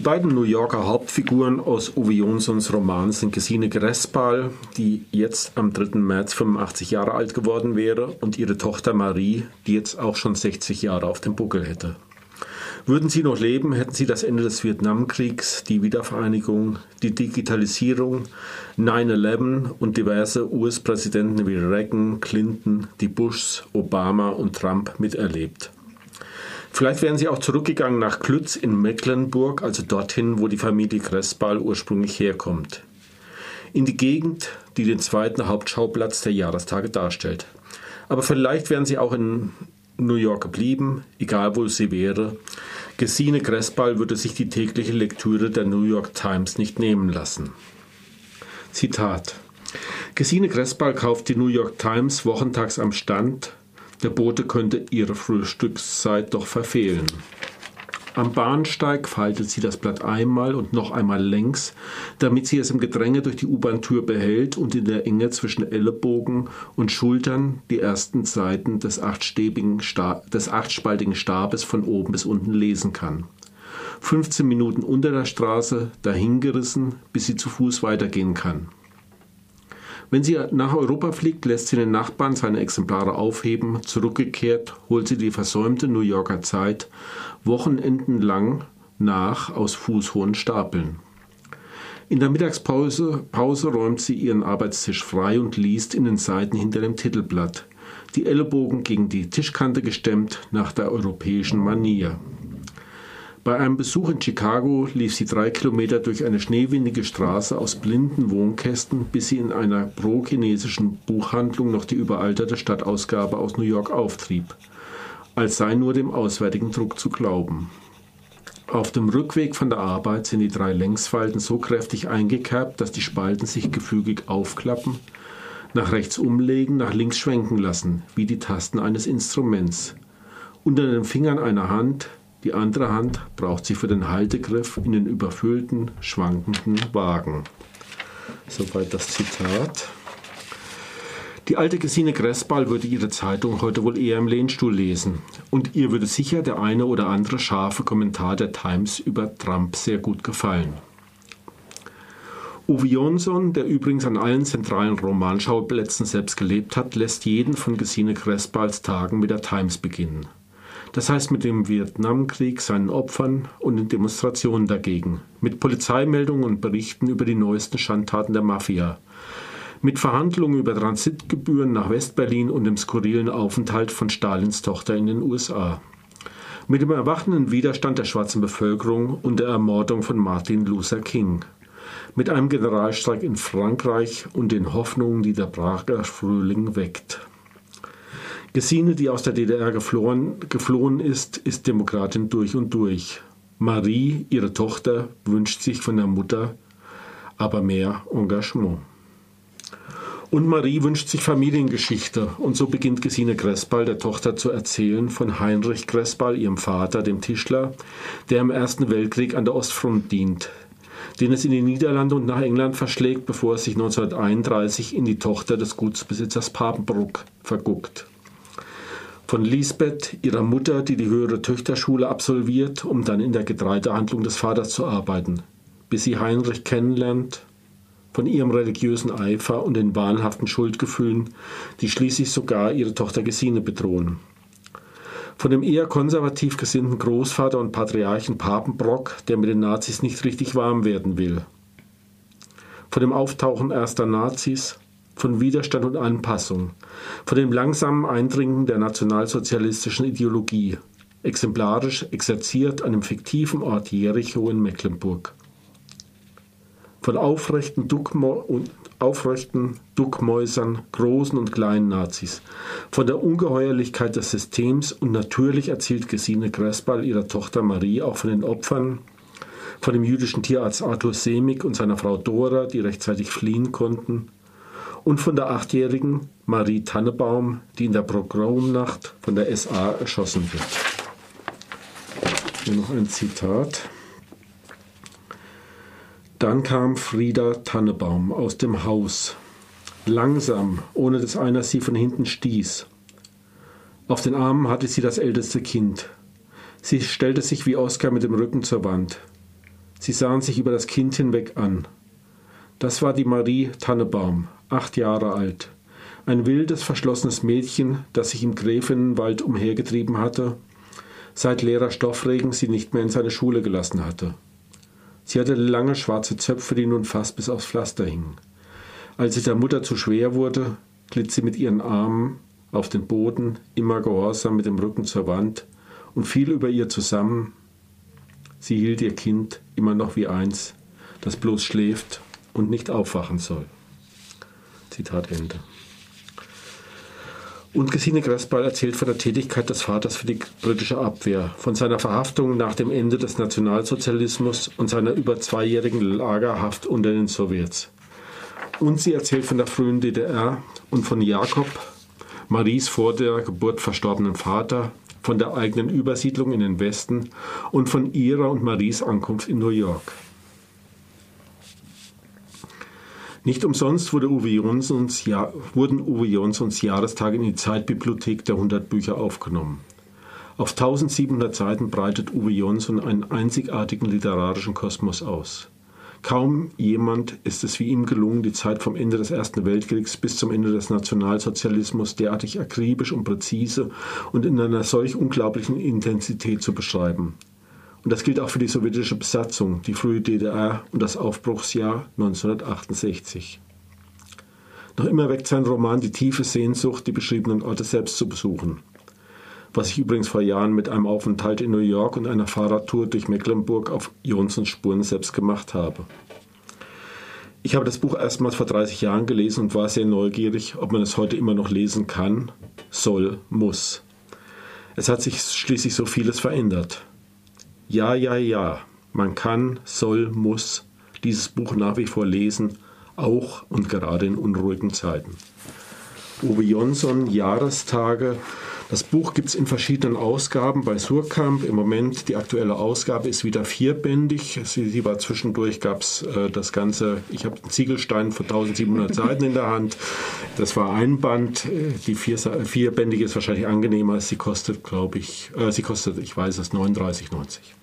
Die beiden New Yorker Hauptfiguren aus Uwe Jonsons Roman sind Gesine Grespal, die jetzt am 3. März 85 Jahre alt geworden wäre, und ihre Tochter Marie, die jetzt auch schon 60 Jahre auf dem Buckel hätte. Würden sie noch leben, hätten sie das Ende des Vietnamkriegs, die Wiedervereinigung, die Digitalisierung, 9-11 und diverse US-Präsidenten wie Reagan, Clinton, die Bushs, Obama und Trump miterlebt. Vielleicht wären sie auch zurückgegangen nach Klütz in Mecklenburg, also dorthin, wo die Familie Kressball ursprünglich herkommt. In die Gegend, die den zweiten Hauptschauplatz der Jahrestage darstellt. Aber vielleicht wären sie auch in New York geblieben, egal wo sie wäre. Gesine Kressball würde sich die tägliche Lektüre der New York Times nicht nehmen lassen. Zitat Gesine Kressball kauft die New York Times wochentags am Stand, der Bote könnte ihre Frühstückszeit doch verfehlen. Am Bahnsteig faltet sie das Blatt einmal und noch einmal längs, damit sie es im Gedränge durch die U-Bahn-Tür behält und in der Enge zwischen Ellenbogen und Schultern die ersten Seiten des, des achtspaltigen Stabes von oben bis unten lesen kann. 15 Minuten unter der Straße dahingerissen, bis sie zu Fuß weitergehen kann. Wenn sie nach Europa fliegt, lässt sie den Nachbarn seine Exemplare aufheben. Zurückgekehrt holt sie die versäumte New Yorker Zeit Wochenenden lang nach aus fußhohen Stapeln. In der Mittagspause Pause räumt sie ihren Arbeitstisch frei und liest in den Seiten hinter dem Titelblatt, die Ellenbogen gegen die Tischkante gestemmt nach der europäischen Manier. Bei einem Besuch in Chicago lief sie drei Kilometer durch eine schneewindige Straße aus blinden Wohnkästen, bis sie in einer pro-chinesischen Buchhandlung noch die überalterte Stadtausgabe aus New York auftrieb, als sei nur dem auswärtigen Druck zu glauben. Auf dem Rückweg von der Arbeit sind die drei Längsfalten so kräftig eingekerbt, dass die Spalten sich gefügig aufklappen, nach rechts umlegen, nach links schwenken lassen, wie die Tasten eines Instruments. Unter den Fingern einer Hand die andere Hand braucht sie für den Haltegriff in den überfüllten, schwankenden Wagen. Soweit das Zitat. Die alte Gesine Gressball würde ihre Zeitung heute wohl eher im Lehnstuhl lesen. Und ihr würde sicher der eine oder andere scharfe Kommentar der Times über Trump sehr gut gefallen. Uwe Jonsson, der übrigens an allen zentralen Romanschauplätzen selbst gelebt hat, lässt jeden von Gesine Gressballs Tagen mit der Times beginnen. Das heißt mit dem Vietnamkrieg, seinen Opfern und den Demonstrationen dagegen, mit Polizeimeldungen und Berichten über die neuesten Schandtaten der Mafia, mit Verhandlungen über Transitgebühren nach Westberlin und dem skurrilen Aufenthalt von Stalins Tochter in den USA, mit dem erwachenden Widerstand der schwarzen Bevölkerung und der Ermordung von Martin Luther King, mit einem Generalstreik in Frankreich und den Hoffnungen, die der Prager Frühling weckt. Gesine, die aus der DDR geflohen, geflohen ist, ist Demokratin durch und durch. Marie, ihre Tochter, wünscht sich von der Mutter aber mehr Engagement. Und Marie wünscht sich Familiengeschichte. Und so beginnt Gesine Gressball, der Tochter, zu erzählen von Heinrich Gressball, ihrem Vater, dem Tischler, der im Ersten Weltkrieg an der Ostfront dient, den es in die Niederlande und nach England verschlägt, bevor es sich 1931 in die Tochter des Gutsbesitzers Papenbruck verguckt von Lisbeth, ihrer Mutter, die die höhere Töchterschule absolviert, um dann in der Getreidehandlung des Vaters zu arbeiten, bis sie Heinrich kennenlernt, von ihrem religiösen Eifer und den wahnhaften Schuldgefühlen, die schließlich sogar ihre Tochter Gesine bedrohen. Von dem eher konservativ gesinnten Großvater und Patriarchen Papenbrock, der mit den Nazis nicht richtig warm werden will. Von dem Auftauchen erster Nazis, von Widerstand und Anpassung, von dem langsamen Eindringen der nationalsozialistischen Ideologie, exemplarisch exerziert an dem fiktiven Ort Jericho in Mecklenburg. Von aufrechten, Duckmo aufrechten Duckmäusern, großen und kleinen Nazis, von der Ungeheuerlichkeit des Systems und natürlich erzählt Gesine Gressball ihrer Tochter Marie auch von den Opfern, von dem jüdischen Tierarzt Arthur Semig und seiner Frau Dora, die rechtzeitig fliehen konnten, und von der achtjährigen Marie Tannebaum, die in der Pogromnacht von der SA erschossen wird. Hier noch ein Zitat. Dann kam Frieda Tannebaum aus dem Haus, langsam, ohne dass einer sie von hinten stieß. Auf den Armen hatte sie das älteste Kind. Sie stellte sich wie Oskar mit dem Rücken zur Wand. Sie sahen sich über das Kind hinweg an. Das war die Marie Tannebaum, acht Jahre alt. Ein wildes, verschlossenes Mädchen, das sich im Gräfinnenwald umhergetrieben hatte, seit Lehrer Stoffregen sie nicht mehr in seine Schule gelassen hatte. Sie hatte lange schwarze Zöpfe, die nun fast bis aufs Pflaster hingen. Als sie der Mutter zu schwer wurde, glitt sie mit ihren Armen auf den Boden, immer gehorsam mit dem Rücken zur Wand, und fiel über ihr zusammen. Sie hielt ihr Kind immer noch wie eins, das bloß schläft und nicht aufwachen soll. Zitat Ende. Und Gesine Gressball erzählt von der Tätigkeit des Vaters für die britische Abwehr, von seiner Verhaftung nach dem Ende des Nationalsozialismus und seiner über zweijährigen Lagerhaft unter den Sowjets. Und sie erzählt von der frühen DDR und von Jakob, Maries vor der Geburt verstorbenen Vater, von der eigenen Übersiedlung in den Westen und von ihrer und Maries Ankunft in New York. Nicht umsonst wurde Uwe Jonsons, ja, wurden Uwe Jonsons Jahrestage in die Zeitbibliothek der 100 Bücher aufgenommen. Auf 1700 Seiten breitet Uwe Jonsson einen einzigartigen literarischen Kosmos aus. Kaum jemand ist es wie ihm gelungen, die Zeit vom Ende des Ersten Weltkriegs bis zum Ende des Nationalsozialismus derartig akribisch und präzise und in einer solch unglaublichen Intensität zu beschreiben. Und das gilt auch für die sowjetische Besatzung, die frühe DDR und das Aufbruchsjahr 1968. Noch immer weckt sein Roman die tiefe Sehnsucht, die beschriebenen Orte selbst zu besuchen. Was ich übrigens vor Jahren mit einem Aufenthalt in New York und einer Fahrradtour durch Mecklenburg auf Jonsons Spuren selbst gemacht habe. Ich habe das Buch erstmals vor 30 Jahren gelesen und war sehr neugierig, ob man es heute immer noch lesen kann, soll, muss. Es hat sich schließlich so vieles verändert. Ja, ja, ja, man kann, soll, muss dieses Buch nach wie vor lesen, auch und gerade in unruhigen Zeiten. Uwe Jonsson, Jahrestage. Das Buch gibt es in verschiedenen Ausgaben bei Surkamp. Im Moment, die aktuelle Ausgabe ist wieder vierbändig. Sie, sie war zwischendurch, gab es äh, das Ganze, ich habe einen Ziegelstein von 1700 Seiten in der Hand. Das war ein Band. Äh, die vier, vierbändige ist wahrscheinlich angenehmer. Sie kostet, glaube ich, äh, sie kostet, ich weiß es, 39,90.